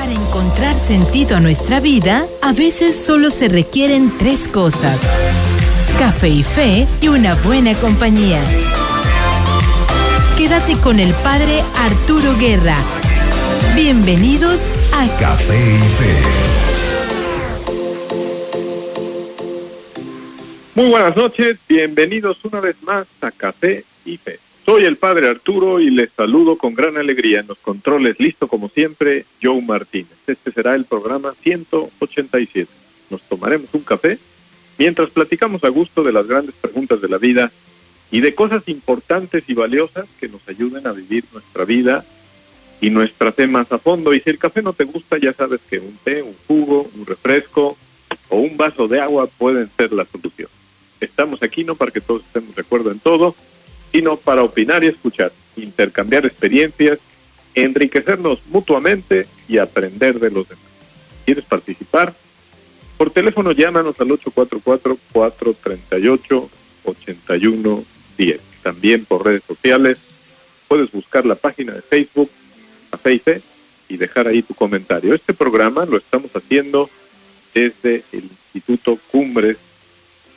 Para encontrar sentido a nuestra vida, a veces solo se requieren tres cosas. Café y fe y una buena compañía. Quédate con el padre Arturo Guerra. Bienvenidos a Café y Fe. Muy buenas noches, bienvenidos una vez más a Café y Fe. Soy el padre Arturo y les saludo con gran alegría en los controles, listo como siempre, Joe Martínez. Este será el programa 187. Nos tomaremos un café mientras platicamos a gusto de las grandes preguntas de la vida y de cosas importantes y valiosas que nos ayuden a vivir nuestra vida y nuestra fe más a fondo. Y si el café no te gusta, ya sabes que un té, un jugo, un refresco o un vaso de agua pueden ser la solución. Estamos aquí no para que todos estemos de acuerdo en todo, sino para opinar y escuchar, intercambiar experiencias, enriquecernos mutuamente y aprender de los demás. ¿Quieres participar? Por teléfono llámanos al 844-438-8110. También por redes sociales puedes buscar la página de Facebook, a Facebook, y dejar ahí tu comentario. Este programa lo estamos haciendo desde el Instituto Cumbres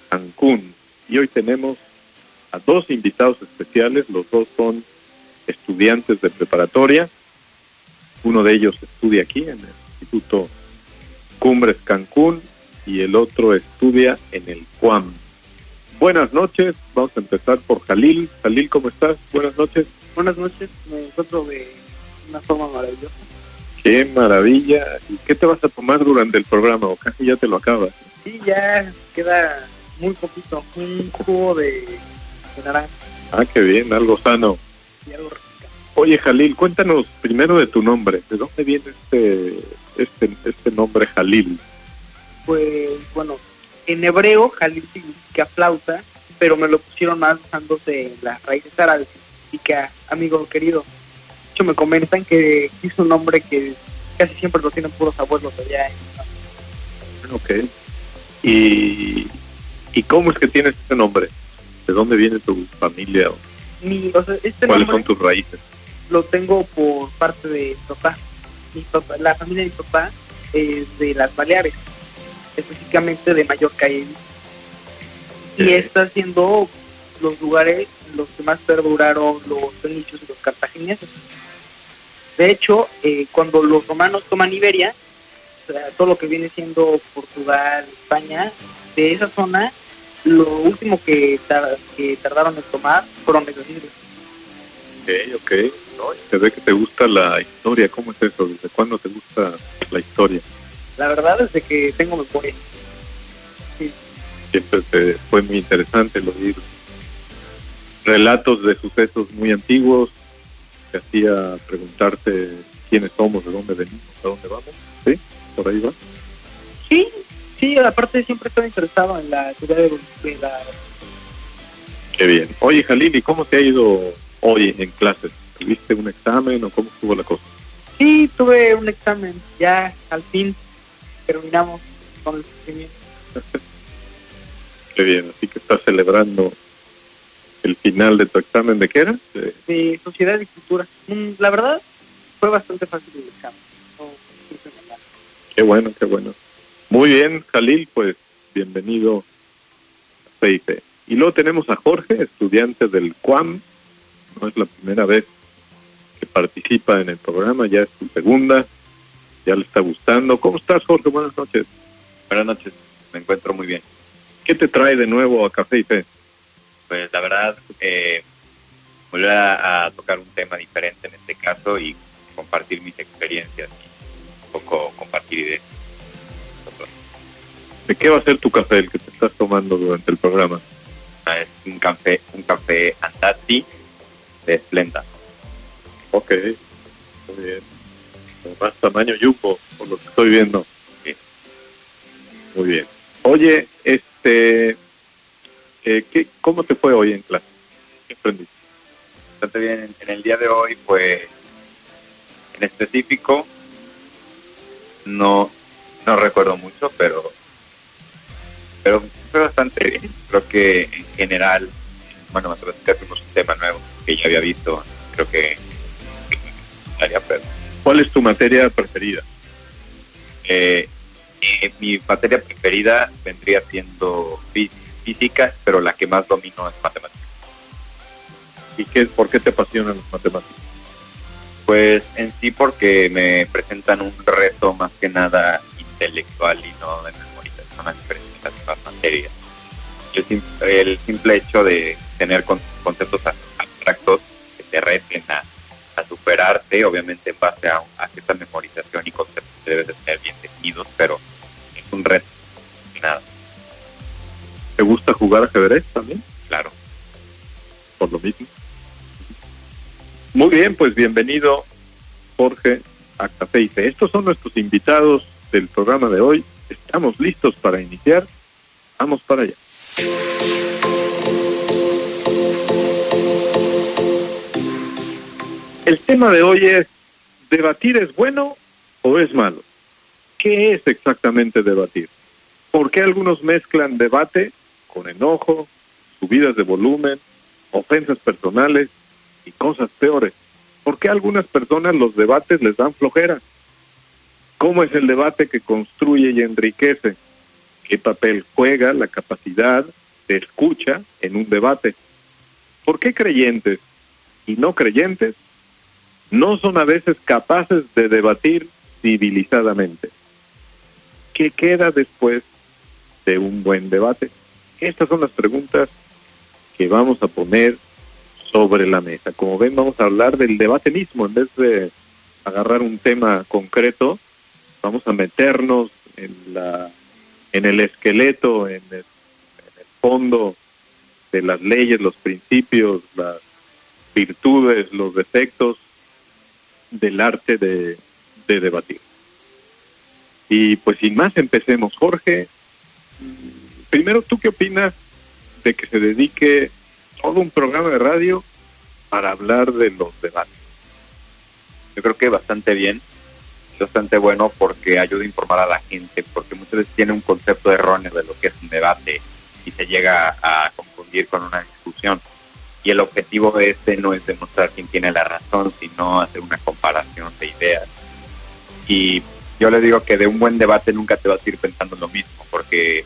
Cancún y hoy tenemos a dos invitados especiales, los dos son estudiantes de preparatoria, uno de ellos estudia aquí en el Instituto Cumbres Cancún y el otro estudia en el CUAM. Buenas noches, vamos a empezar por Jalil. Jalil, ¿cómo estás? Buenas noches. Buenas noches, me encuentro de una forma maravillosa. Qué maravilla. ¿Y qué te vas a tomar durante el programa? O casi ya te lo acabas. Sí, ya queda muy poquito, un jugo de Ah, qué bien, algo sano. Oye, Jalil, cuéntanos primero de tu nombre. ¿De dónde viene este, este, este nombre Jalil? Pues, bueno, en hebreo Jalil significa flauta, pero me lo pusieron más usándose las raíces árabes, significa amigo querido. De hecho, me comentan que es un nombre que casi siempre lo tienen puros abuelos allá. Ok. ¿Y, ¿Y cómo es que tienes este nombre? ¿De dónde viene tu familia? Mi, o sea, este ¿Cuáles son tus raíces? Lo tengo por parte de mi papá. Mi papá la familia de mi papá es de las Baleares, específicamente de Mallorca. Y, y está siendo los lugares los que más perduraron los fenicios y los cartagineses. De hecho, eh, cuando los romanos toman Iberia, o sea, todo lo que viene siendo Portugal, España, de esa zona lo último que, que tardaron en tomar fueron libros. Ok, ok. No, se ve que te gusta la historia. ¿Cómo es eso? ¿Desde cuándo te gusta la historia? La verdad es que tengo memoria. Sí. Siempre te fue muy interesante lo oír relatos de sucesos muy antiguos. Te hacía preguntarte quiénes somos, de dónde venimos, a dónde vamos. ¿Sí? ¿Por ahí va? Sí, Sí, aparte siempre estoy interesado en la ciudad de, la... Qué bien. Oye, Jalil, ¿y cómo te ha ido hoy en clases? ¿Tuviste un examen o cómo estuvo la cosa? Sí, tuve un examen. Ya al fin terminamos con el sufrimiento. Qué bien, así que estás celebrando el final de tu examen. ¿De qué era? De, Sociedad y Cultura. Mm, la verdad, fue bastante fácil el examen. qué bueno, qué bueno. Muy bien, Jalil, pues bienvenido a CIP. Y luego tenemos a Jorge, estudiante del CUAM. No es la primera vez que participa en el programa, ya es su segunda, ya le está gustando. ¿Cómo estás, Jorge? Buenas noches. Buenas noches, me encuentro muy bien. ¿Qué te trae de nuevo a Café y Fe? Pues la verdad, eh, volver a, a, tocar un tema diferente en este caso y compartir mis experiencias y un poco compartir ideas. ¿De qué va a ser tu café el que te estás tomando durante el programa? Ah, es un café, un café Antati de Splenda. Ok, muy bien. Más tamaño yupo, por lo que estoy viendo. Sí. Muy bien. Oye, este, eh, ¿qué, ¿cómo te fue hoy en clase? ¿Qué aprendiste? Bastante bien. En el día de hoy, pues, en específico, no, no recuerdo mucho, pero pero fue bastante bien. Creo que en general, bueno, matemáticas tuvimos un tema nuevo que ya había visto, creo que ¿Cuál es tu materia preferida? Eh, eh, mi materia preferida vendría siendo fí- física, pero la que más domino es matemáticas. ¿Y qué, por qué te apasionan las matemáticas? Pues en sí porque me presentan un reto más que nada intelectual y no de memorización a diferencia demás materias. El, el simple hecho de tener con- conceptos ab- abstractos que te reten a, a superarte, obviamente en base a, a cierta memorización y conceptos que debes de tener bien definidos, pero es un reto. Nada, ¿Te gusta jugar ajedrez también? claro. Por lo mismo. Muy bien, pues bienvenido Jorge a Café. Estos son nuestros invitados del programa de hoy. Estamos listos para iniciar. Vamos para allá. El tema de hoy es, ¿debatir es bueno o es malo? ¿Qué es exactamente debatir? ¿Por qué algunos mezclan debate con enojo, subidas de volumen, ofensas personales y cosas peores? ¿Por qué a algunas personas los debates les dan flojera? ¿Cómo es el debate que construye y enriquece? ¿Qué papel juega la capacidad de escucha en un debate? ¿Por qué creyentes y no creyentes no son a veces capaces de debatir civilizadamente? ¿Qué queda después de un buen debate? Estas son las preguntas que vamos a poner sobre la mesa. Como ven, vamos a hablar del debate mismo en vez de agarrar un tema concreto. Vamos a meternos en la en el esqueleto, en el, fondo de las leyes, los principios, las virtudes, los defectos del arte de, de debatir. Y pues sin más, empecemos. Jorge, primero, ¿tú qué opinas de que se dedique todo un programa de radio para hablar de los debates? Yo creo que bastante bien, bastante bueno porque ayuda a informar a la gente, porque muchas veces tiene un concepto erróneo de lo que es un debate y se llega a confundir con una discusión. Y el objetivo de este no es demostrar quién tiene la razón, sino hacer una comparación de ideas. Y yo le digo que de un buen debate nunca te vas a ir pensando lo mismo, porque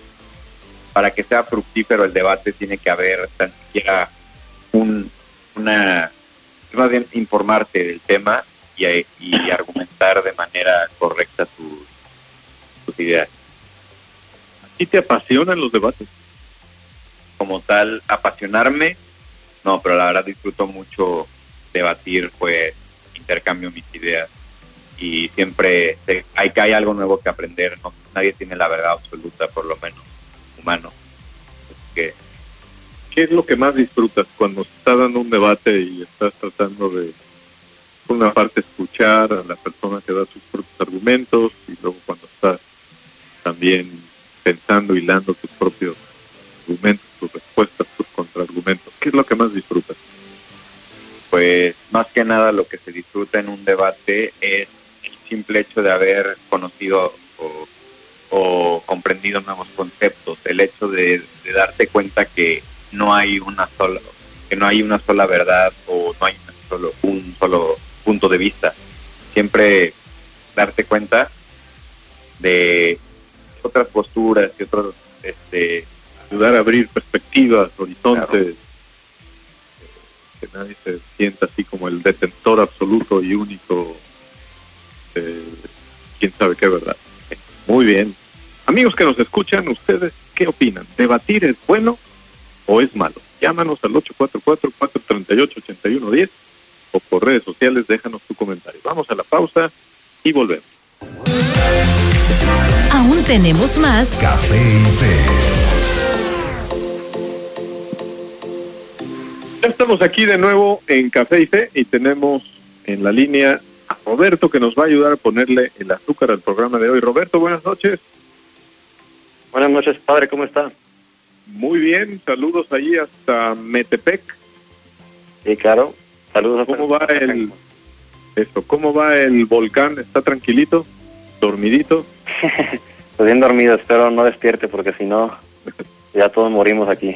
para que sea fructífero el debate tiene que haber tan siquiera un, una, más bien informarte del tema y, y argumentar de manera correcta tus ideas. ¿A te apasionan los debates? Como tal, apasionarme, no, pero la verdad disfruto mucho debatir, pues intercambio mis ideas y siempre hay que hay algo nuevo que aprender, no, nadie tiene la verdad absoluta, por lo menos humano. Que ¿Qué es lo que más disfrutas cuando se está dando un debate y estás tratando de, por una parte, escuchar a la persona que da sus propios argumentos y luego cuando estás también pensando, hilando tus propios argumentos, tus respuestas, tus contraargumentos? ¿Qué es lo que más disfrutas? pues más que nada lo que se disfruta en un debate es el simple hecho de haber conocido o, comprendido nuevos conceptos, el hecho de, de darte cuenta que no hay una sola que no hay una sola verdad o no hay solo, un solo punto de vista. Siempre darte cuenta de otras posturas y otros este Ayudar a abrir perspectivas, horizontes, que nadie se sienta así como el detentor absoluto y único de quién sabe qué verdad. Muy bien. Amigos que nos escuchan, ¿ustedes qué opinan? ¿Debatir es bueno o es malo? Llámanos al 844-438-8110 o por redes sociales, déjanos tu comentario. Vamos a la pausa y volvemos. Aún tenemos más Café y Fe. Ya estamos aquí de nuevo en Café y Fe y tenemos en la línea a Roberto que nos va a ayudar a ponerle el azúcar al programa de hoy. Roberto, buenas noches. Buenas noches, padre, ¿cómo está? Muy bien, saludos ahí hasta Metepec. Sí, claro. Saludos. ¿Cómo va el esto? ¿Cómo va el volcán? ¿Está tranquilito? ¿Dormidito? Pues bien dormido, espero no despierte porque si no, ya todos morimos aquí.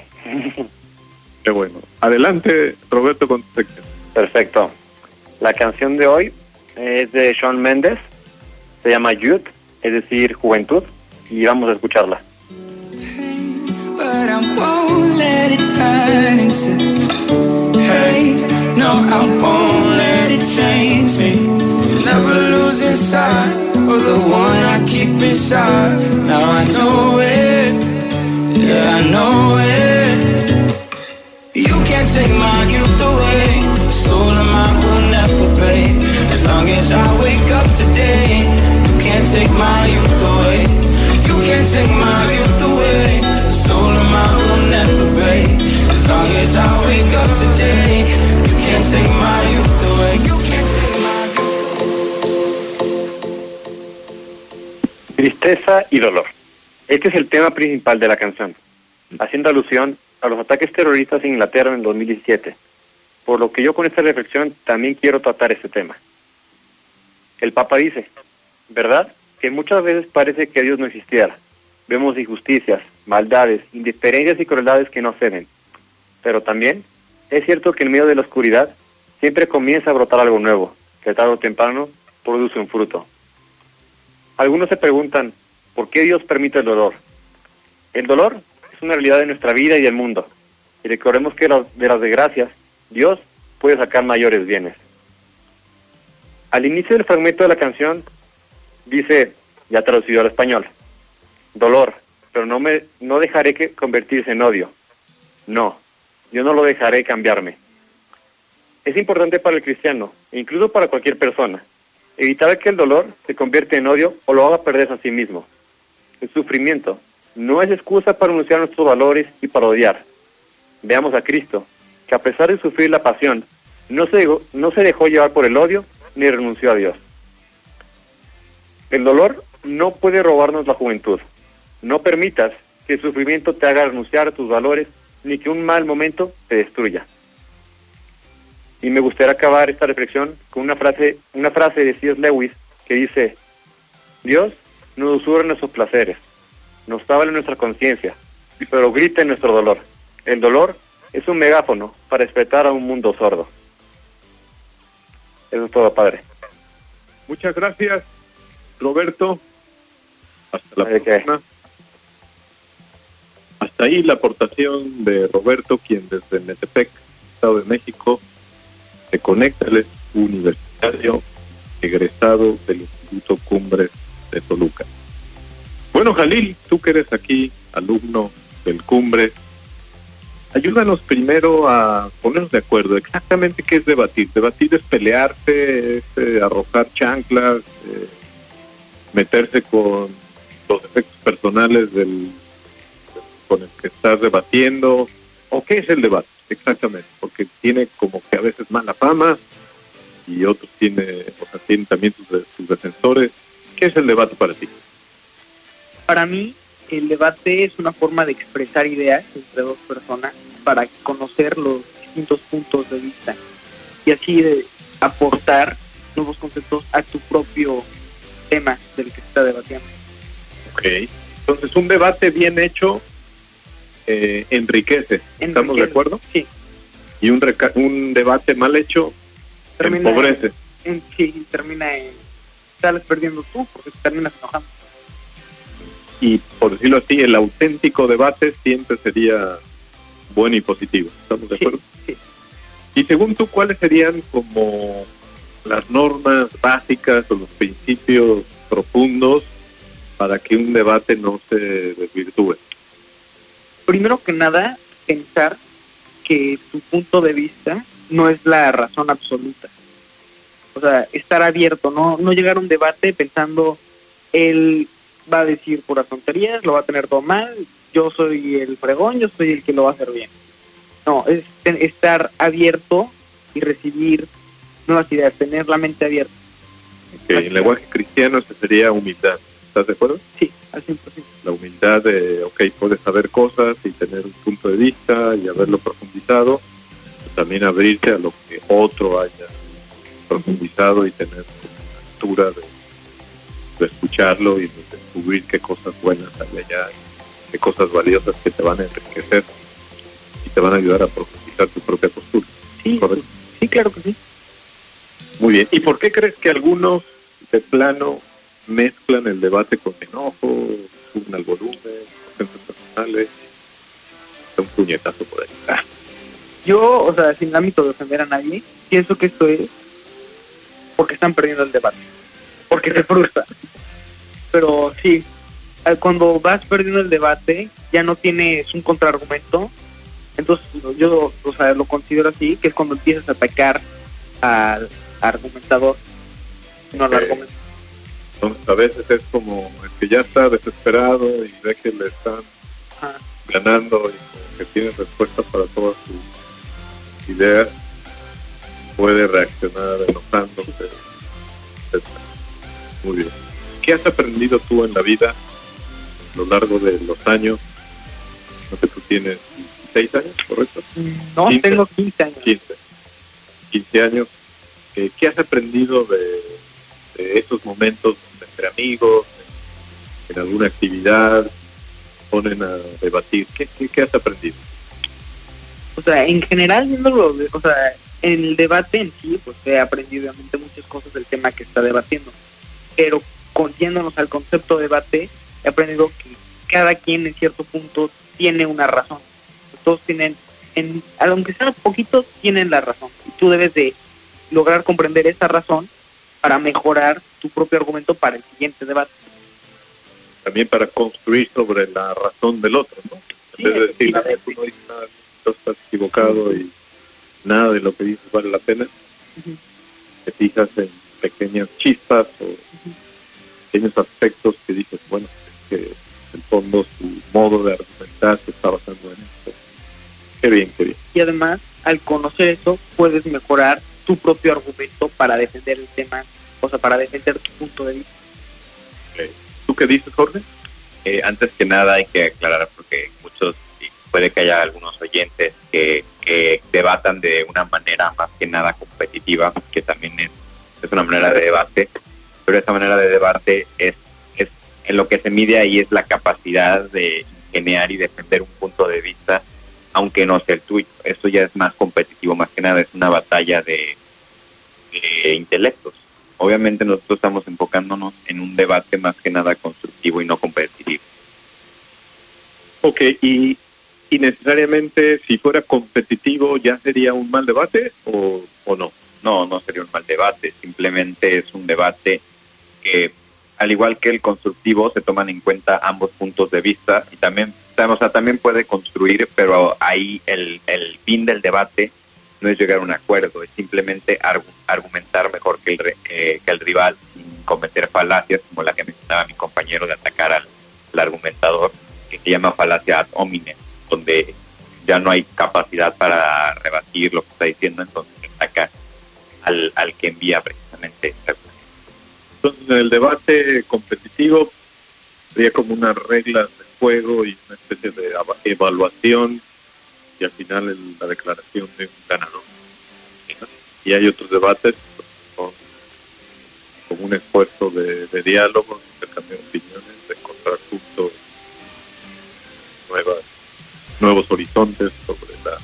Qué bueno. Adelante, Roberto, con tu sección. Perfecto. La canción de hoy es de Shawn Mendes, se llama Youth es decir, juventud, y vamos a escucharla. But No, I won't let it change me. Never lose inside of the one I keep inside. Now I know it. Yeah, I know it. You can't take my youth away. Stolen mine will never pay. As long as I wake up today, you can't take my youth away. You can't take my youth away. Stolen mine will never break. As long as I wake up today, Tristeza y dolor. Este es el tema principal de la canción, haciendo alusión a los ataques terroristas en Inglaterra en el 2017, por lo que yo con esta reflexión también quiero tratar este tema. El Papa dice, ¿verdad? Que muchas veces parece que Dios no existiera. Vemos injusticias, maldades, indiferencias y crueldades que no ceden. Pero también es cierto que en medio de la oscuridad siempre comienza a brotar algo nuevo, que tarde o temprano produce un fruto. Algunos se preguntan, ¿por qué Dios permite el dolor? El dolor es una realidad de nuestra vida y del mundo. Y recordemos que de las desgracias, Dios puede sacar mayores bienes. Al inicio del fragmento de la canción dice, ya traducido al español, dolor, pero no me no dejaré que convertirse en odio. No, yo no lo dejaré cambiarme. Es importante para el cristiano, e incluso para cualquier persona, evitar que el dolor se convierta en odio o lo haga perder a sí mismo. El sufrimiento no es excusa para anunciar nuestros valores y para odiar. Veamos a Cristo, que a pesar de sufrir la pasión, no no se dejó llevar por el odio ni renunció a Dios. El dolor no puede robarnos la juventud. No permitas que el sufrimiento te haga renunciar a tus valores ni que un mal momento te destruya. Y me gustaría acabar esta reflexión con una frase, una frase de C.S. Lewis que dice, Dios nos usurra nuestros placeres, nos habla nuestra conciencia, pero grita en nuestro dolor. El dolor es un megáfono para despertar a un mundo sordo. Eso es todo, padre. Muchas gracias, Roberto. Hasta la próxima. Hasta ahí la aportación de Roberto, quien desde Metepec, Estado de México, se conecta, él universitario, egresado del Instituto Cumbres de Toluca. Bueno, Jalil, tú que eres aquí alumno del Cumbres, ayúdanos primero a ponernos de acuerdo exactamente qué es debatir. Debatir es pelearse, es eh, arrojar chanclas, eh, meterse con los efectos personales del con el que estás debatiendo. ¿O qué es el debate? Exactamente, porque tiene como que a veces mala fama y otros tiene, o sea, tienen también sus, sus defensores. ¿Qué es el debate para ti? Para mí, el debate es una forma de expresar ideas entre dos personas para conocer los distintos puntos de vista y así de aportar nuevos conceptos a tu propio tema del que se está debatiendo. Ok. Entonces, un debate bien hecho eh, enriquece. ¿Estamos de acuerdo? Sí. Y un, reca- un debate mal hecho Termina empobrece. en, sí, termina en sales perdiendo tú porque te terminas enojando. Y por decirlo así, el auténtico debate siempre sería bueno y positivo. ¿Estamos de Sí, acuerdo? sí. Y según tú, ¿cuáles serían como las normas básicas o los principios profundos para que un debate no se desvirtúe? Primero que nada, pensar que tu punto de vista no es la razón absoluta. O sea, estar abierto, no, no llegar a un debate pensando él va a decir puras tonterías, lo va a tener todo mal, yo soy el fregón, yo soy el que lo va a hacer bien. No, es estar abierto y recibir nuevas ideas, tener la mente abierta. Que en lenguaje cristiano sería humildad. ¿Estás de acuerdo? Sí, al 100%. La humildad de, ok, puedes saber cosas y tener un punto de vista y haberlo profundizado, pero también abrirte a lo que otro haya profundizado y tener la altura de, de escucharlo y de descubrir qué cosas buenas hay allá, qué cosas valiosas que te van a enriquecer y te van a ayudar a profundizar tu propia postura. Sí, Correcto. sí, claro que sí. Muy bien. ¿Y por qué crees que algunos de plano mezclan el debate con enojo, suben al volumen, personales, un puñetazo por ahí. Ah, Yo, o sea, sin ámbito de ofender a nadie, pienso que esto es porque están perdiendo el debate, porque se frustran. Pero sí, eh, cuando vas perdiendo el debate, ya no tienes un contraargumento. Entonces, yo, o sea, lo considero así, que es cuando empiezas a atacar al argumentador, no al Ok. argumento. Entonces a veces es como el que ya está desesperado y ve que le están Ajá. ganando y como que tiene respuestas para todas sus ideas, puede reaccionar enojándose. etc. Muy bien. ¿Qué has aprendido tú en la vida a lo largo de los años? No sé, tú tienes 16 años, ¿correcto? No, 15. tengo 15 años. 15. 15 años. Eh, ¿Qué has aprendido de, de esos momentos entre amigos, en, alguna actividad, ponen a debatir? ¿Qué, qué, has aprendido? o sea, en general, viéndolo, o sea, en el debate en sí, pues he aprendido obviamente muchas cosas del tema que está debatiendo, pero con- yéndonos al concepto de debate, he aprendido que cada quien en cierto punto tiene una razón. Todos tienen, en, aunque sea poquito, tienen la razón. Y tú debes de lograr comprender esa razón para mejorar tu propio argumento para el siguiente debate. También para construir sobre la razón del otro, ¿no? Sí, En vez de decir, "Ah, efectivamente. tú no dices nada, tú estás equivocado y nada de lo que dices vale la pena, te fijas en pequeñas chispas o pequeños aspectos que dices, bueno, es que en el fondo su modo de argumentar se está basando en esto. Qué bien, qué bien. y además al conocer eso puedes mejorar tu propio argumento para defender el tema, o sea, para defender tu punto de vista. ¿Tú qué dices, Jorge? Eh, antes que nada hay que aclarar porque muchos, y puede que haya algunos oyentes que, que debatan de una manera más que nada competitiva, que también es, es una manera de debate, pero esa manera de debate es, es en lo que se mide ahí es la capacidad de ingeniar y defender un punto de vista, aunque no sea el tuyo. Eso ya es más competitivo, más que nada es una batalla de, de intelectos. Obviamente nosotros estamos enfocándonos en un debate más que nada constructivo y no competitivo. Ok, y, y necesariamente si fuera competitivo ya sería un mal debate o, o no? No, no sería un mal debate, simplemente es un debate que, al igual que el constructivo, se toman en cuenta ambos puntos de vista y también, o sea, también puede construir, pero ahí el, el fin del debate no es llegar a un acuerdo, es simplemente argu- argumentar mejor que el, eh, que el rival sin cometer falacias como la que mencionaba mi compañero de atacar al, argumentador, que se llama falacia ad hominem, donde ya no hay capacidad para rebatir lo que está diciendo, entonces ataca al, al que envía precisamente esta Entonces en el debate competitivo sería como unas reglas de juego y una especie de evaluación y al final el- la declaración de un ganador. Y hay otros debates pues, con, un esfuerzo de, de diálogo, de opiniones, de encontrar puntos, nuevas, nuevos horizontes sobre la,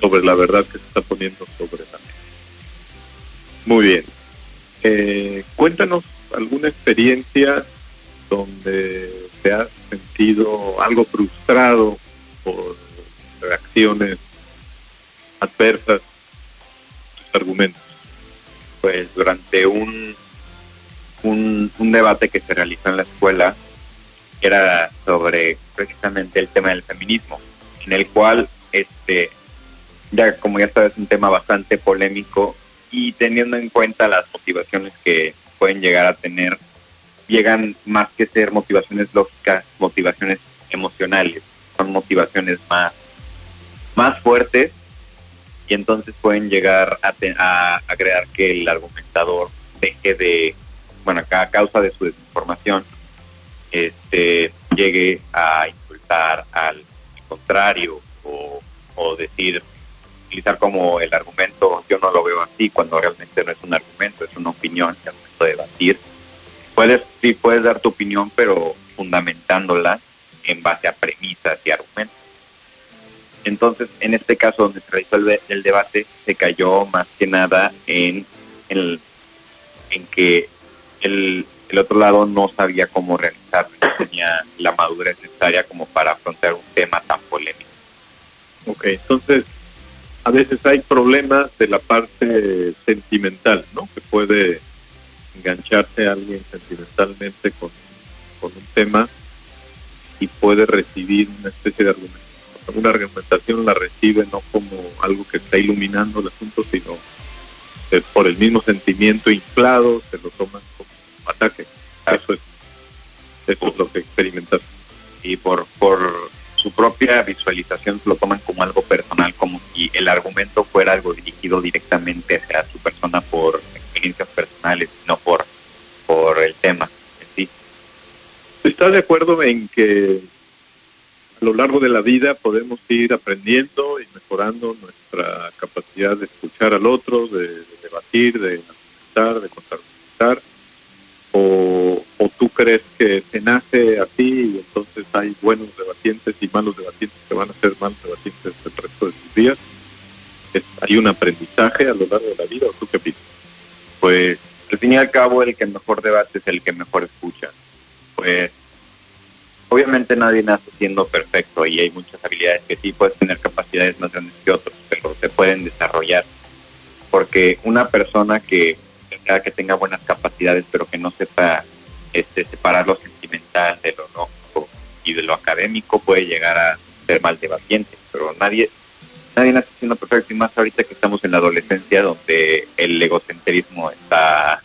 sobre la verdad que se está poniendo sobre la mesa. Muy bien. Eh, cuéntanos alguna experiencia donde te has sentido algo frustrado por reacciones adversas a tus argumentos. pues durante un, un, debate que se realizó en la escuela era sobre precisamente el tema del feminismo, en el cual este ya como ya sabes un tema bastante polémico y teniendo en cuenta las motivaciones que pueden llegar a tener, llegan más que ser motivaciones lógicas, motivaciones emocionales, son motivaciones más, más fuertes y entonces pueden llegar a, te- a, a crear que el argumentador deje de, bueno, a causa de su desinformación, este, llegue a insultar al contrario o, decir, utilizar como el argumento, yo no lo veo así, cuando realmente no es un argumento, es una opinión, y al momento de debatir, puedes, sí puedes dar tu opinión, pero fundamentándola en base a premisas y argumentos. Entonces, en este caso donde se realizó el, el debate, se cayó más que nada en, el- en que el, el otro lado no sabía cómo realizarlo, no tenía la madurez necesaria como para afrontar un tema tan polémico. Ok, entonces a veces hay problemas de la parte sentimental, ¿no? Que puede engancharse alguien sentimentalmente con, con un tema y puede recibir una especie de argumentación. Una argumentación la recibe no como algo que está iluminando el asunto, sino eh, por el mismo sentimiento inflado, se lo toman como ataque. Eso es, eso es lo que experimentas. Y por, por su propia visualización lo toman como algo personal, como si el argumento fuera algo dirigido directamente hacia su persona por experiencias personales, no por, por el tema en sí. ¿Estás de acuerdo en que a lo largo de la vida podemos ir aprendiendo y mejorando nuestra capacidad de escuchar al otro, de, de debatir, de argumentar, de contraargumentar? O, ¿O tú crees que se nace así y entonces hay buenos debatientes y malos debatientes que van a ser malos debatientes el resto de sus días? ¿Es- ¿Hay un aprendizaje a lo largo de la vida o tú qué piensas? Pues al fin y al cabo el que mejor debate es el que mejor escucha. Pues obviamente nadie nace siendo perfecto y hay muchas habilidades que sí puedes tener capacidades más grandes que otros, pero se pueden desarrollar. Porque una persona que que tenga buenas capacidades pero que no sepa este, separar lo sentimental de lo lógico y de lo académico puede llegar a ser mal debatiente, pero nadie nadie nace siendo perfecto y más ahorita que estamos en la adolescencia donde el egocentrismo está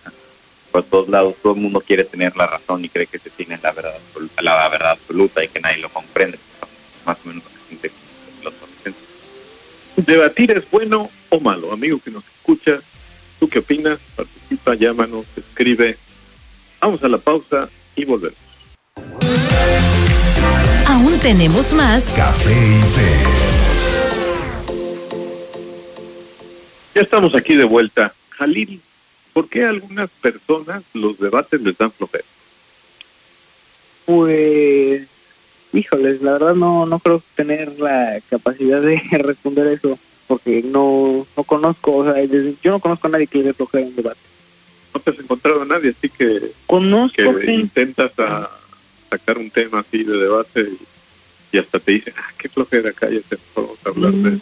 por todos lados, todo el mundo quiere tener la razón y cree que se tiene la verdad absoluta, la verdad absoluta y que nadie lo comprende, más o menos lo que sienten los adolescentes. ¿Debatir es bueno o malo? Amigo que nos escucha, ¿tú qué opinas? Participa, llámanos, escribe. Vamos a la pausa y volvemos. Aún tenemos más Café y Fe. Ya estamos aquí de vuelta. Jalil, ¿por qué a algunas personas los debates les dan flojera? Pues, híjoles, la verdad no, no creo tener la capacidad de responder eso, porque no, no conozco, o sea, yo no conozco a nadie que le dé flojera un debate. No te has encontrado a nadie, así que, Conozco que intentas a sacar un tema así de debate y, y hasta te dicen, ah, qué flojera, cállate, vamos a hablar de Mm.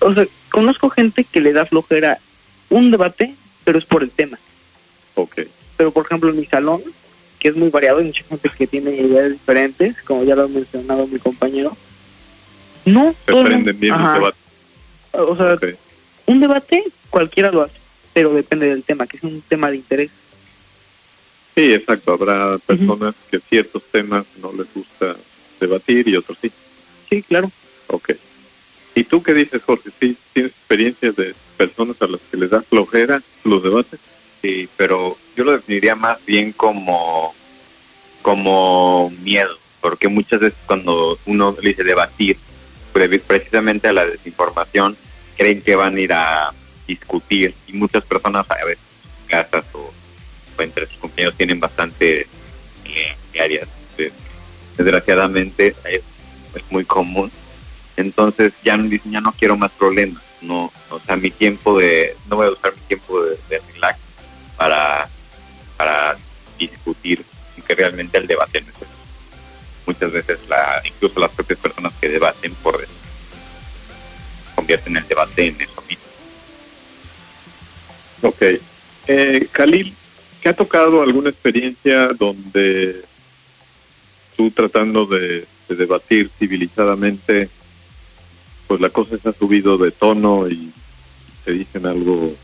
o sea, conozco gente que le da flojera un debate, pero es por el tema. Ok, Pero, por ejemplo, en mi salón, que es muy variado, hay mucha gente que tiene ideas diferentes, como ya lo ha mencionado mi compañero, no, el prenden bien los debates. O sea, un debate cualquiera lo hace, pero depende del tema, que es un tema de interés. Sí, exacto, habrá personas que ciertos temas no les gusta debatir y otros sí. Sí, claro. Ok. ¿Y tú qué dices, Jorge? ¿Sí tienes experiencias de personas a las que les da flojera los debates? Sí, pero yo lo definiría más bien como, como miedo, porque muchas veces cuando uno le dice debatir, pre- precisamente a la desinformación, creen que van a ir a discutir y muchas personas a veces en casas o, entre sus compañeros tienen bastante eh, áreas. Desgraciadamente es, es muy común. Entonces ya no dicen, ya no quiero más problemas. No, o sea, mi tiempo de, no voy a usar mi tiempo de, relax para, para discutir que realmente el debate no es eso. muchas veces la incluso las propias personas que debaten por eso, convierten el debate en eso mismo Ok. Eh, Khalil, ¿te ha tocado alguna experiencia donde tú tratando de debatir civilizadamente, pues la cosa se ha subido de tono y te dicen algo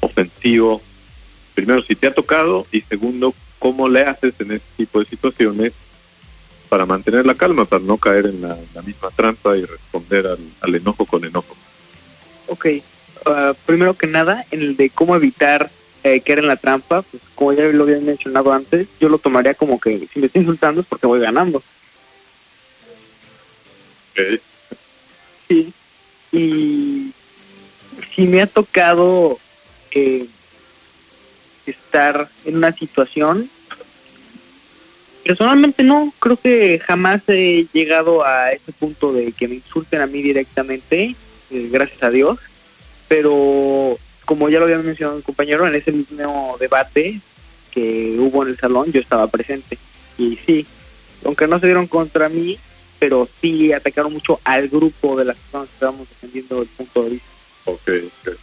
ofensivo? Primero, si te ha tocado y segundo, ¿cómo le haces en este tipo de situaciones para mantener la calma, para no caer en la, la misma trampa y responder al, al enojo con enojo? Ok, ah, primero que nada, en el de cómo evitar eh, caer en la trampa, pues como ya lo había mencionado antes, yo lo tomaría como que si me estoy insultando es porque voy ganando. Ok. Sí. Y si me ha tocado eh, estar en una situación, personalmente no, creo que jamás he llegado a ese punto de que me insulten a mí directamente, eh, gracias a Dios, pero como ya lo había mencionado mi compañero, en ese mismo debate que hubo en el salón, yo estaba presente. Y sí, aunque no se dieron contra mí, pero sí atacaron mucho al grupo de las personas que estábamos defendiendo el punto de vista. Ok, ok.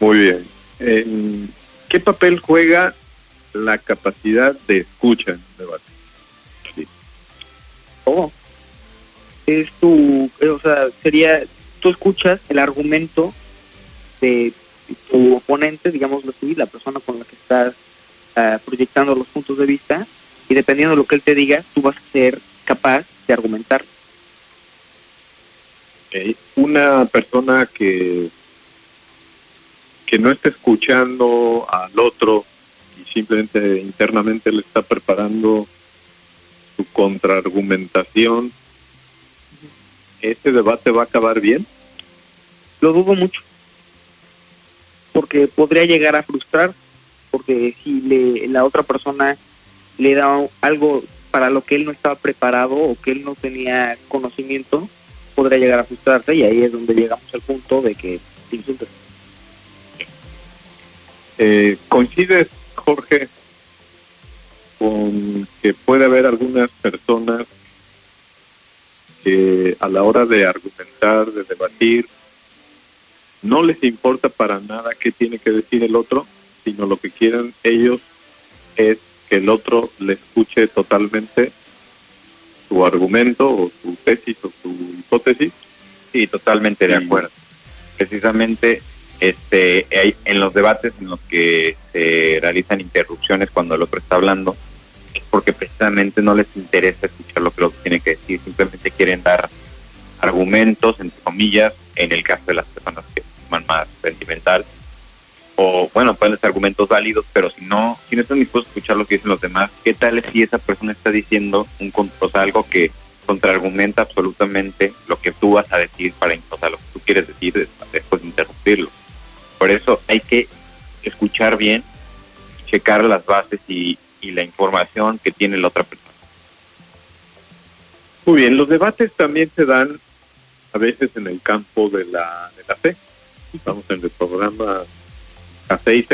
Muy bien. Eh, ¿Qué papel juega la capacidad de escucha en un debate? Sí. todo. Es tu, o sea, sería, tú escuchas el argumento de tu oponente, digámoslo así, la persona con la que estás ah, proyectando los puntos de vista, y dependiendo de lo que él te diga, tú vas a ser capaz de argumentar. Ok. Una persona que, que no está escuchando al otro y simplemente internamente le está preparando su contraargumentación, ¿ese debate va a acabar bien? Lo dudo mucho, porque podría llegar a frustrar, porque si le, la otra persona le da algo para lo que él no estaba preparado o que él no tenía conocimiento, podría llegar a frustrarse y ahí es donde llegamos al punto de que te insultas. Eh, ¿Coincides, Jorge, con que puede haber algunas personas que a la hora de argumentar, de debatir, no les importa para nada qué tiene que decir el otro, sino lo que quieren ellos es que el otro le escuche totalmente su argumento o su tesis o su hipótesis? Sí, totalmente de acuerdo. Precisamente este hay- en los debates en los que se realizan interrupciones cuando el otro está hablando, es porque precisamente no les interesa escuchar lo que el otro tiene que decir, simplemente quieren dar argumentos, entre comillas, en el caso de las personas que toman más sentimental, o bueno, pueden ser argumentos válidos, pero si no, si no están dispuestos a escuchar lo que dicen los demás, ¿qué tal si esa persona está diciendo un, o sea, algo que contraargumenta absolutamente lo que tú vas a decir para, o sea, lo que tú quieres decir des- después de interrumpirlo? Por eso hay que escuchar bien, checar las bases y, y la información que tiene la otra persona. Muy bien, los debates también se dan a veces en el campo de la, de la fe. Estamos en el programa Café y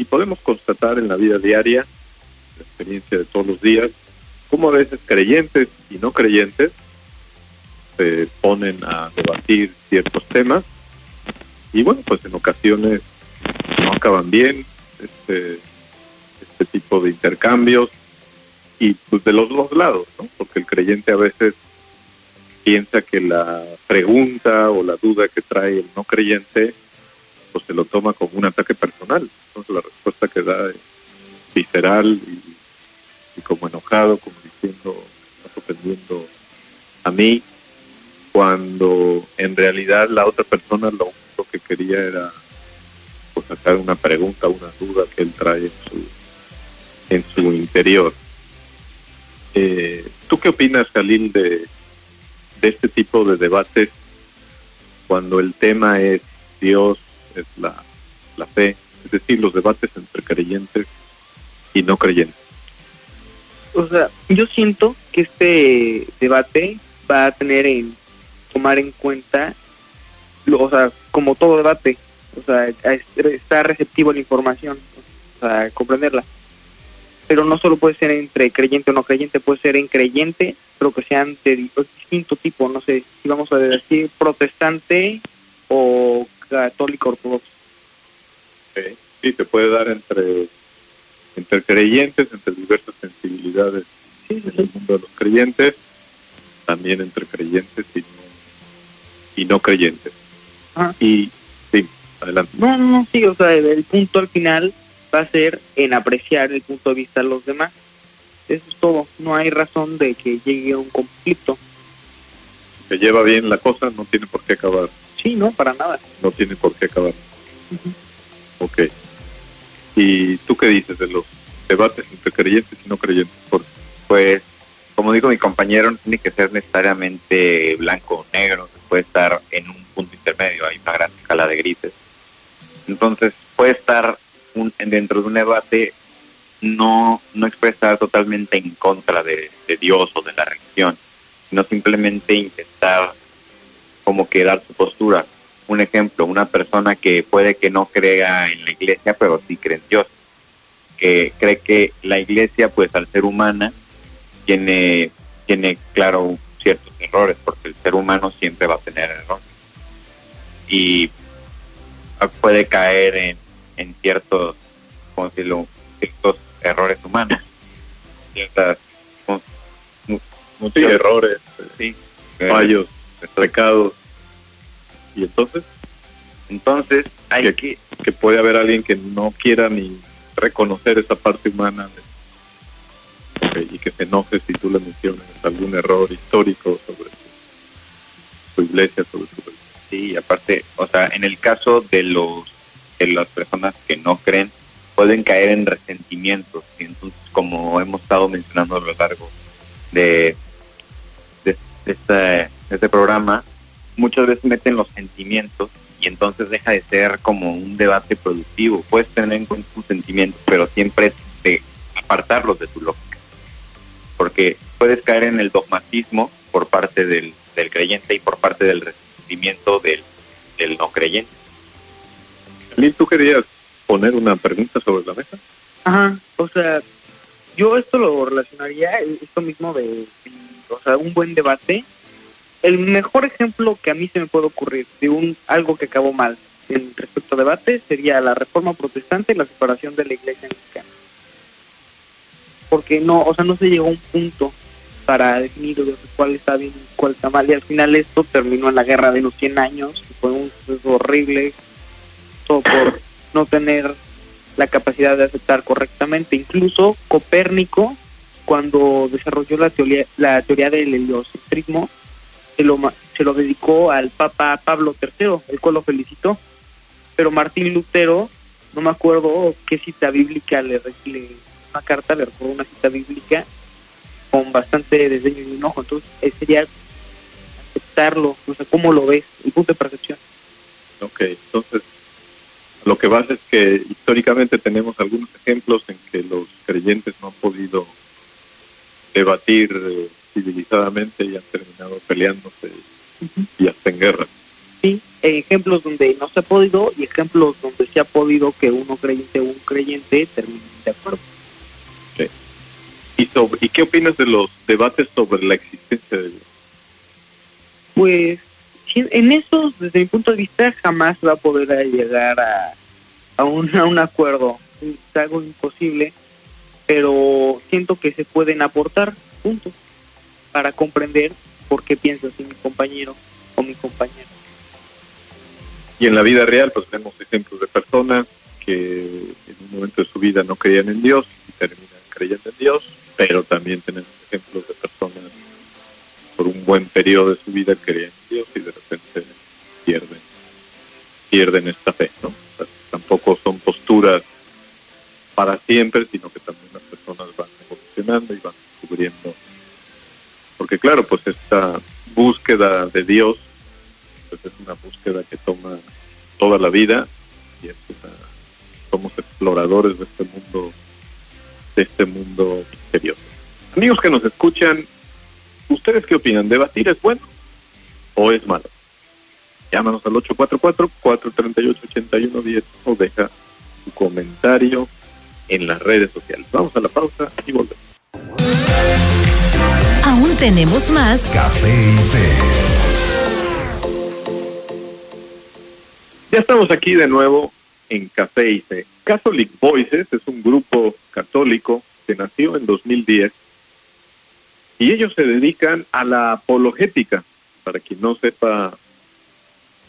y podemos constatar en la vida diaria, la experiencia de todos los días, cómo a veces creyentes y no creyentes se ponen a debatir ciertos temas y bueno, pues en ocasiones no acaban bien este, este tipo de intercambios y pues de los dos lados, ¿no? Porque el creyente a veces piensa que la pregunta o la duda que trae el no creyente pues se lo toma como un ataque personal. Entonces la respuesta que da es visceral y, como enojado, como diciendo, estás ofendiendo a mí, cuando en realidad la otra persona lo único que quería era pues sacar una pregunta, una duda que él trae en su, en su interior. Eh, ¿Tú qué opinas, Khalil, de, de este tipo de debates cuando el tema es Dios, es la, la fe, es decir, los debates entre creyentes y no creyentes? O sea, yo siento que este debate va a tener en tomar en cuenta, lo- o sea, como todo debate, o sea, es- está receptivo a la información, o sea, comprenderla. Pero no solo puede ser entre creyente o no creyente, puede ser en creyente, pero que sean de di- distinto tipo, no sé, si vamos a decir protestante o católico ortodoxo. Ok. Sí, se puede dar entre, entre creyentes, entre diversas sensibilidades Sí, sí, en el mundo de los creyentes, también entre creyentes y no, y no creyentes. Ajá. Y sí, adelante. No, no, no, sí, o sea, el, el punto al final va a ser en apreciar el punto de vista de los demás. Eso es todo. No hay razón de que llegue a un conflicto. Se lleva bien la cosa, no tiene por qué acabar, Sí, no, para nada. no tiene por qué acabar. Ujú. Ok. ¿Y tú qué dices de los debates entre creyentes y no creyentes? Pues, como dijo mi compañero, no tiene que ser necesariamente blanco o negro, se puede estar en un punto intermedio, hay una gran escala de grises. Entonces, puede estar un, dentro de un debate, no, no expresar totalmente en contra de, de Dios o de la religión, sino simplemente intentar como que dar su postura. Un ejemplo, una persona que puede que no crea en la iglesia, pero sí cree en Dios porque cree que la iglesia, pues al ser humana, tiene, tiene claro ciertos errores, porque el ser humano siempre va a tener errores. Y puede caer en, en ciertos, como decirlo, ciertos errores humanos, ciertas muchos errores, sí, fallos, pecados. Y entonces, entonces hay que, que puede haber alguien que no quiera ni reconocer esa parte humana de, y que se enoje si tú le mencionas algún error histórico sobre su, iglesia, sobre su Sí, aparte, o sea, en el caso de los de las personas que no creen, pueden caer en resentimientos. Y entonces, como hemos estado mencionando a lo largo de, de, este, este programa, muchas veces meten los sentimientos y entonces deja de ser como un debate productivo. Puedes tener en cuenta tus sentimientos, pero siempre de apartarlos de tu lógica. Porque puedes caer en el dogmatismo por parte del, del creyente y por parte del resentimiento del, del no creyente. Lynn, ¿tú querías poner una pregunta sobre la mesa? Ajá, o sea, yo esto lo relacionaría, esto mismo de, o sea, un buen debate. El mejor ejemplo que a mí se me puede ocurrir de un algo que acabó mal en respecto a debate sería la reforma protestante y la separación de la iglesia mexicana. Porque no, o sea, no se llegó a un punto para definir cuál está bien y cuál está mal. Y al final esto terminó en la guerra de los 100 años, que fue un proceso horrible, todo por no tener la capacidad de aceptar correctamente. Incluso Copérnico, cuando desarrolló la teoría, la teoría del heliocentrismo, se lo, se lo dedicó al Papa Pablo III, el cual lo felicitó. Pero Martín Lutero, no me acuerdo qué cita bíblica le, le una carta, le recuerdo una cita bíblica con bastante desdeño y enojo. Entonces, eh, sería aceptarlo, o sea, ¿cómo lo ves? El punto de percepción. Ok, entonces lo que pasa es que históricamente tenemos algunos ejemplos en que los creyentes no han podido debatir eh, civilizadamente y han terminado peleándose y hasta en guerra. Sí, ejemplos donde no se ha podido y ejemplos donde se ha podido que uno creyente o un creyente termine de acuerdo. Sí. ¿Y, sobre, ¿Y qué opinas de los debates sobre la existencia de Dios? Pues en esos, desde mi punto de vista, jamás va a poder llegar a, a, un, a un acuerdo. Es algo imposible, pero siento que se pueden aportar puntos para comprender por qué piensa así mi compañero o mi compañera. Y en la vida real, pues vemos ejemplos de personas que en un momento de su vida no creían en Dios y terminan creyendo en Dios, pero también tenemos ejemplos de personas por un buen periodo de su vida creían en Dios y de repente pierden, pierden esta fe, ¿no? tampoco son posturas para siempre, sino que también las personas van evolucionando y van descubriendo. Porque claro, pues esta búsqueda de Dios pues es una búsqueda que toma toda la vida y es somos exploradores de este mundo, de este mundo misterioso. Amigos que nos escuchan, ¿Ustedes qué opinan? ¿Debatir es bueno o es malo? Llámanos al 844-438-8110 o deja tu comentario en las redes sociales. Vamos a la pausa y volvemos. Aún tenemos más Café y Té. Ya estamos aquí de nuevo en Café y Té. Catholic Voices es un grupo católico que nació en 2010 y ellos se dedican a la apologética. Para quien no sepa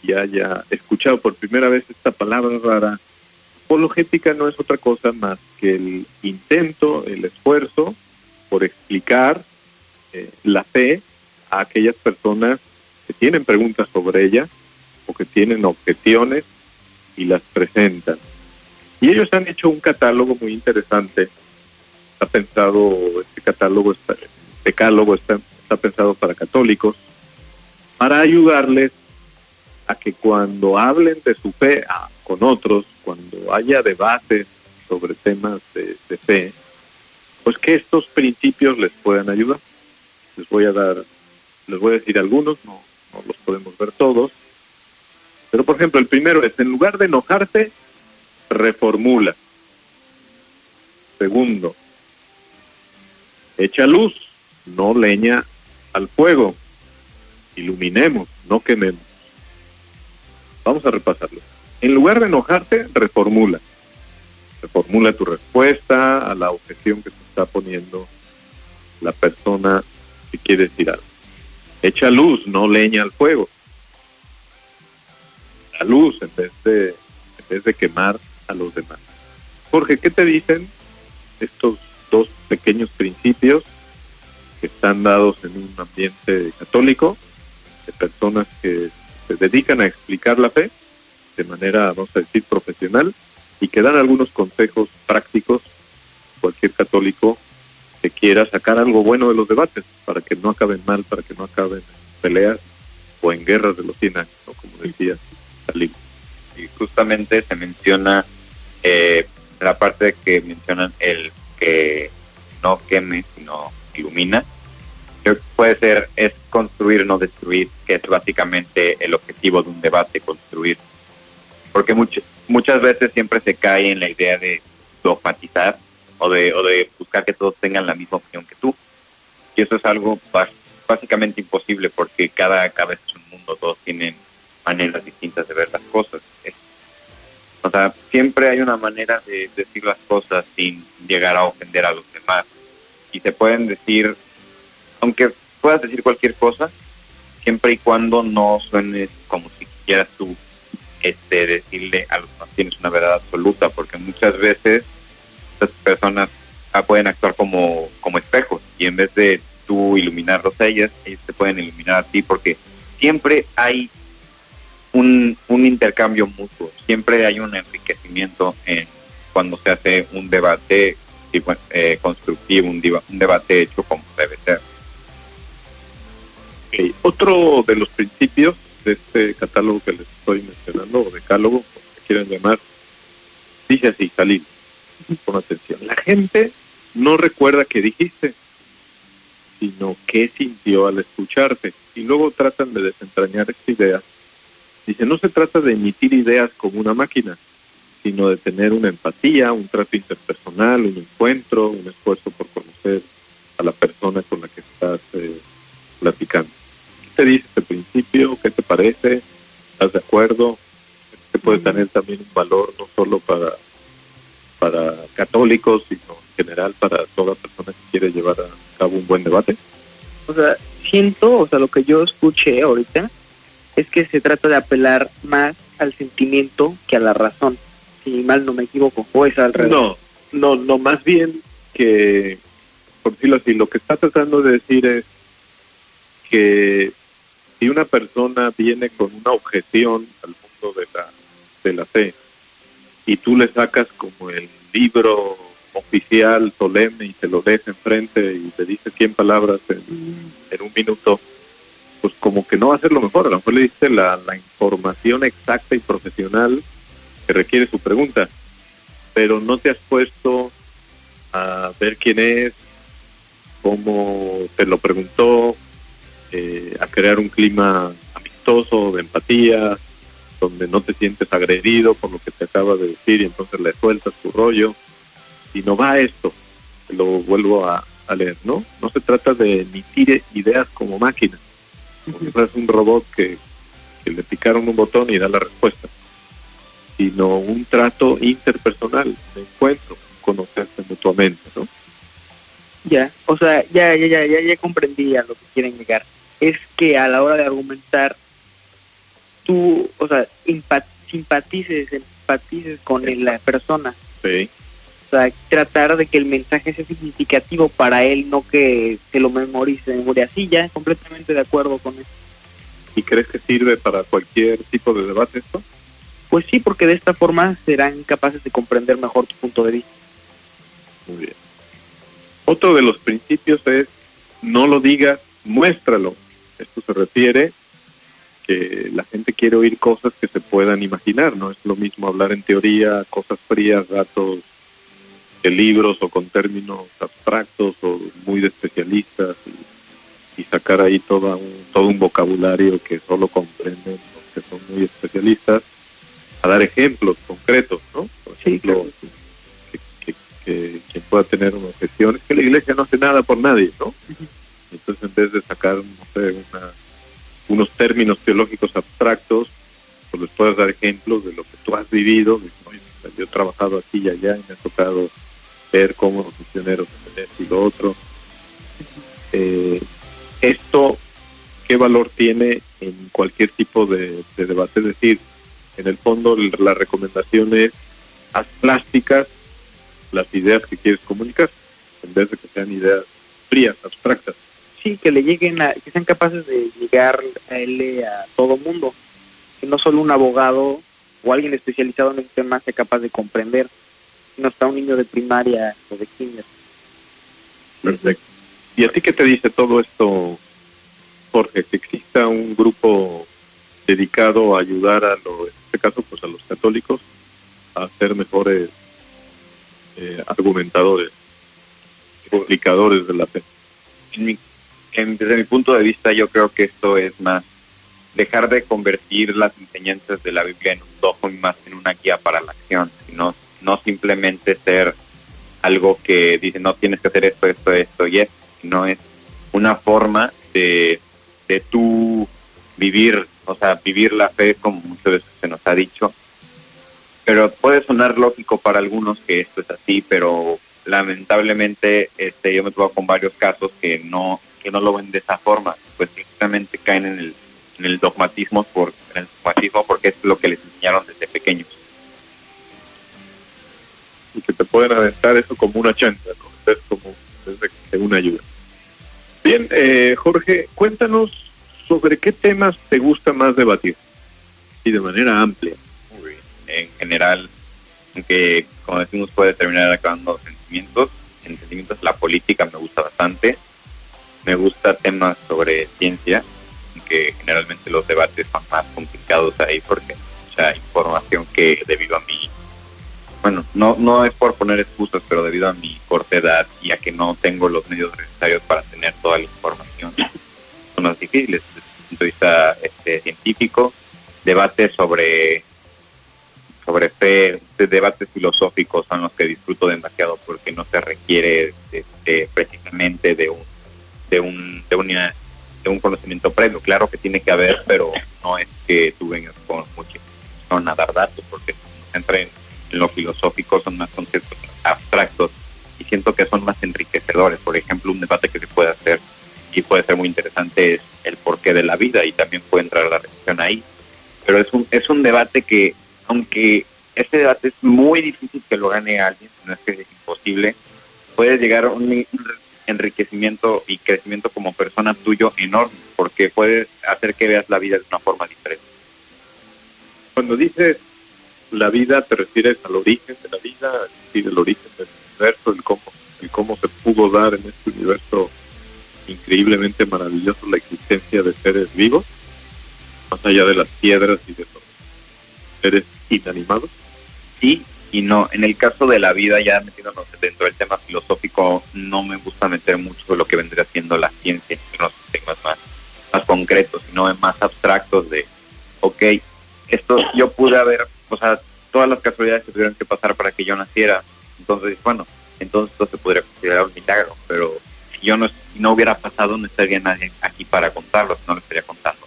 y haya escuchado por primera vez esta palabra rara, apologética no es otra cosa más que el intento, el esfuerzo por explicar eh, la fe a aquellas personas que tienen preguntas sobre ella o que tienen objeciones y las presentan. Y ellos han hecho un catálogo muy interesante. Ha pensado, este catálogo está, decálogo está, está pensado para católicos, para ayudarles a que cuando hablen de su fe ah, con otros, cuando haya debates sobre temas de, fe, pues que estos principios les puedan ayudar. Les voy a dar, les voy a decir algunos, no, los podemos ver todos, pero por ejemplo el primero es, en lugar de enojarte, reformula. Segundo, echa luz, no leña al fuego. Iluminemos, no quememos. Vamos a repasarlo. En lugar de enojarte, reformula. Reformula tu respuesta a la objeción que te está poniendo la persona que quiere decir algo. Echa luz, no leña al fuego. La luz en vez de, en vez de quemar a los demás. Jorge, ¿qué te dicen estos dos pequeños principios que están dados en un ambiente católico, de personas que se dedican a explicar la fe de manera, vamos a decir, profesional y que dan algunos consejos prácticos cualquier católico que quiera sacar algo bueno de los debates para que no acaben mal, para que no acaben en peleas o en guerras de los 100 años, ¿no? como decía Salim. Y justamente se menciona eh, la parte que mencionan el que no queme, sino ilumina. Creo que puede ser, es construir, no destruir, que es básicamente el objetivo de un debate, construir. Porque muchas muchas veces siempre se cae en la idea de dogmatizar o de, o de buscar que todos tengan la misma opinión que tú. Y eso es algo básicamente imposible porque cada cabeza es un mundo, todos tienen maneras distintas de ver las cosas. O sea, siempre hay una manera de decir las cosas sin llegar a ofender a los demás. Y se pueden decir, aunque puedas decir cualquier cosa, siempre y cuando no suenes como si quisieras tú este, decirle a los demás tienes una verdad absoluta, porque muchas veces estas personas ah, pueden actuar como, como espejos y en vez de tú iluminarlos a ellas, ellos te pueden iluminar a ti, porque siempre hay un, un intercambio mutuo, siempre hay un enriquecimiento en cuando se hace un debate eh, constructivo, un, debate hecho como debe ser. Ok, Otro de los principios de este catálogo que les estoy mencionando, o decálogo, como quieran llamar, dice así, Salim, pon atención. La gente no recuerda qué dijiste, sino qué sintió al escucharte. Y luego tratan de desentrañar esta idea. Dice, no se trata de emitir ideas como una máquina, sino de tener una empatía, un trato interpersonal, un encuentro, un esfuerzo por conocer a la persona con la que estás eh, platicando. ¿Qué te dice este principio? ¿Qué te parece? ¿Estás de acuerdo? Que puede tener también un valor no solo para, para católicos, sino en general para toda persona que quiere llevar a cabo un buen debate. O sea, siento, o sea, lo que yo escuché ahorita es que se trata de apelar más al sentimiento que a la razón. Si mal no me equivoco, o es al revés. No, no, no, más bien que, por decirlo así, lo que está tratando de decir es que si una persona viene con una objeción al mundo de la, de la fe y tú le sacas como el libro oficial solemne y te lo deja enfrente y te dice 100 palabras en, en un minuto, pues como que no va a ser lo mejor. A lo mejor le diste la, la información exacta y profesional que requiere su pregunta, pero no te has puesto a ver quién es, cómo te lo preguntó, eh, a crear un clima amistoso, de empatía, donde no te sientes agredido por lo que te acaba de decir y entonces le sueltas tu rollo. Y no va esto, lo vuelvo a, a leer, ¿no? No se trata de emitir ideas como máquinas, como si fueras un robot que, que le picaron un botón y da la respuesta, sino un trato interpersonal, un encuentro, conocerse mutuamente, ¿no? Ya, o sea, ya, ya, ya, ya, ya comprendí a lo que quieren llegar. Es que a la hora de argumentar, tú, o sea, simpatices, empatices con el- la persona. Sí. O sea, tratar de que el mensaje sea significativo para él, no que se lo memorice de memoria. Sí, ya, completamente de acuerdo con eso. ¿Y crees que sirve para cualquier tipo de debate esto? Pues sí, porque de esta forma serán capaces de comprender mejor tu punto de vista. Muy bien. Otro de los principios es no lo digas, muéstralo. Esto se refiere que la gente quiere oír cosas que se puedan imaginar, no es lo mismo hablar en teoría, cosas frías, datos de libros o con términos abstractos o muy de especialistas y, y sacar ahí toda un, todo un vocabulario que solo comprenden los que son muy especialistas, a dar ejemplos concretos, ¿no? Por Sí, ejemplo, claro. que, que- que quien pueda tener una objeción es que la iglesia no hace nada por nadie, ¿no? Entonces, en vez de sacar, no sé, una, unos términos teológicos abstractos, pues les puedes dar ejemplos de lo que tú has vivido. yo he trabajado aquí y allá y me ha tocado ver cómo los misioneros hacen esto y lo otro. Eh, esto, ¿qué valor tiene en cualquier tipo de, de debate? Es decir, en el fondo la recomendación es haz plásticas las ideas que quieres comunicar, en vez de que sean ideas frías, abstractas. Sí, que le lleguen a, que sean capaces de llegar a él a todo mundo, que no solo un abogado o alguien especializado en el tema sea capaz de comprender, sino hasta un niño de primaria o de kinder. Perfecto. ¿Y a ti qué te dice todo esto, Jorge? Que exista un grupo dedicado a ayudar a los, en este caso, pues a los católicos a ser mejores eh, argumentadores, explicadores de la fe. Desde mi punto de vista, yo creo que esto es más dejar de convertir las enseñanzas de la Biblia en un dogma más en una guía para la acción, sino no simplemente ser algo que dice no tienes que hacer esto, esto, esto y esto, sino es una forma de, de tú vivir, o sea, vivir la fe como muchas veces se nos ha dicho, pero puede sonar lógico para algunos que esto es así, pero lamentablemente este yo me tomo con varios casos que no que no lo ven de esa forma, pues precisamente caen en el, en el dogmatismo por el dogmatismo porque es lo que les enseñaron desde pequeños. Y que te pueden aventar eso como una chanca, ¿no? es como desde una ayuda. Bien, eh, Jorge, cuéntanos sobre qué temas te gusta más debatir y de manera amplia en general, que como decimos puede terminar acabando sentimientos, en sentimientos la política me gusta bastante, me gusta temas sobre ciencia, que generalmente los debates son más complicados ahí porque mucha información que debido a mi bueno, no, no es por poner excusas, pero debido a mi corta edad y a que no tengo los medios necesarios para tener toda la información, son más difíciles desde el punto de vista este, científico. Debates sobre sobre fe, de debates filosóficos son los que disfruto demasiado porque no se requiere precisamente de un de un de, una, de un conocimiento previo. Claro que tiene que haber, pero no es que tú vengas con mucha son a dar datos porque se en, en lo filosófico son más conceptos abstractos y siento que son más enriquecedores. Por ejemplo, un debate que se puede hacer y puede ser muy interesante es el porqué de la vida y también puede entrar la religión ahí. Pero es un, es un debate que aunque este debate es muy difícil que lo gane alguien, no es que es imposible, puede llegar a un enriquecimiento y crecimiento como persona tuyo enorme, porque puede hacer que veas la vida de una forma diferente. Cuando dices la vida, te refieres al origen de la vida, es el origen del universo, el cómo, el cómo se pudo dar en este universo increíblemente maravilloso la existencia de seres vivos, más allá de las piedras y de los seres inanimados? Sí y no. En el caso de la vida, ya metiéndonos dentro del tema filosófico, no me gusta meter mucho lo que vendría siendo la ciencia, en los temas más, más concretos, sino más abstractos de, ok, esto yo pude haber, o sea, todas las casualidades que tuvieron que pasar para que yo naciera, entonces, bueno, entonces esto se podría considerar un milagro, pero si yo no, no hubiera pasado, no estaría nadie aquí para contarlo, no lo estaría contando.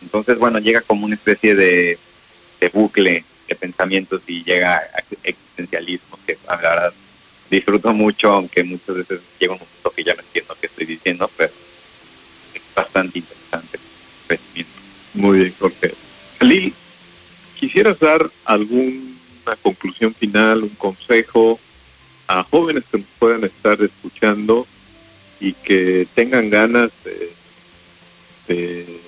Entonces, bueno, llega como una especie de de bucle de pensamientos y llega a existencialismo, que la verdad disfruto mucho, aunque muchas veces llega un momento que ya no entiendo qué estoy diciendo, pero es bastante interesante Muy bien, Jorge. Lili, ¿quisieras dar alguna conclusión final, un consejo a jóvenes que nos puedan estar escuchando y que tengan ganas de,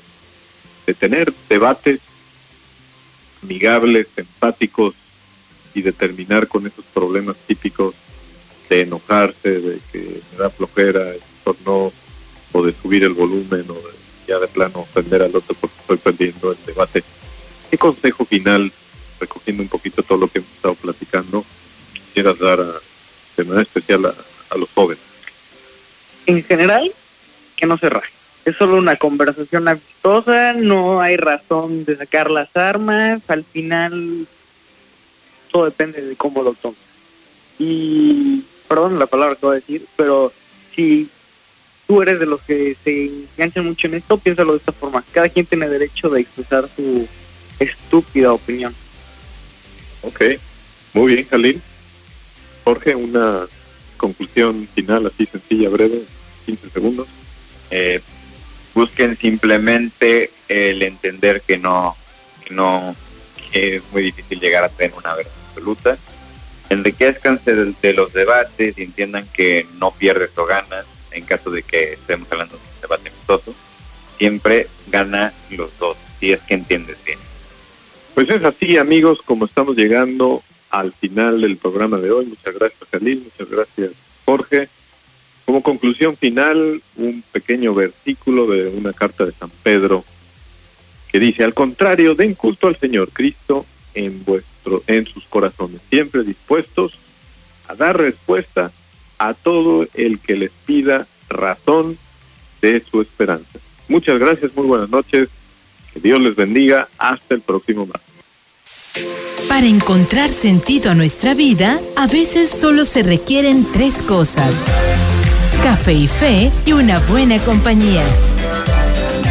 de tener debates amigables, empáticos y de terminar con esos problemas típicos de enojarse, de que me da flojera, esto no, o de subir el volumen, o de ya de plano ofender al otro porque estoy perdiendo el debate. ¿Qué consejo final, recogiendo un poquito todo lo que hemos estado platicando, quisieras dar a, de manera especial a, a los jóvenes? En general, que no se raje es solo una conversación amistosa, no hay razón de sacar las armas, al final todo depende de cómo lo tomes. Y, perdón la palabra que voy a decir, pero si tú eres de los que se enganchan mucho en esto, piénsalo de esta forma. Cada quien tiene derecho de expresar su estúpida opinión. Ok, muy bien, Jalín. Jorge, una conclusión final así sencilla, breve, 15 segundos. Eh, busquen simplemente el entender que no, que no, que es muy difícil llegar a tener una verdad absoluta. Enriquezcanse de, de los debates y entiendan que no pierdes o ganas en caso de que estemos hablando de un debate amistoso. Siempre gana los dos, si es que entiendes bien. Pues es así, amigos, como estamos llegando al final del programa de hoy. Muchas gracias, Jalil. Muchas gracias, Jorge. Como conclusión final, un pequeño versículo de una carta de San Pedro que dice, al contrario, den culto al Señor Cristo en vuestro en sus corazones, siempre dispuestos a dar respuesta a todo el que les pida razón de su esperanza. Muchas gracias, muy buenas noches. Que Dios les bendiga. Hasta el próximo martes. Para encontrar sentido a nuestra vida, a veces solo se requieren tres cosas. Café y fe y una buena compañía.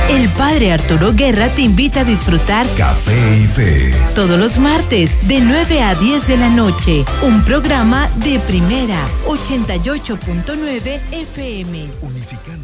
El padre Arturo Guerra te invita a disfrutar Café y Fe. todos los martes de 9 a 10 de la noche. Un programa de primera 88.9 FM. Unificando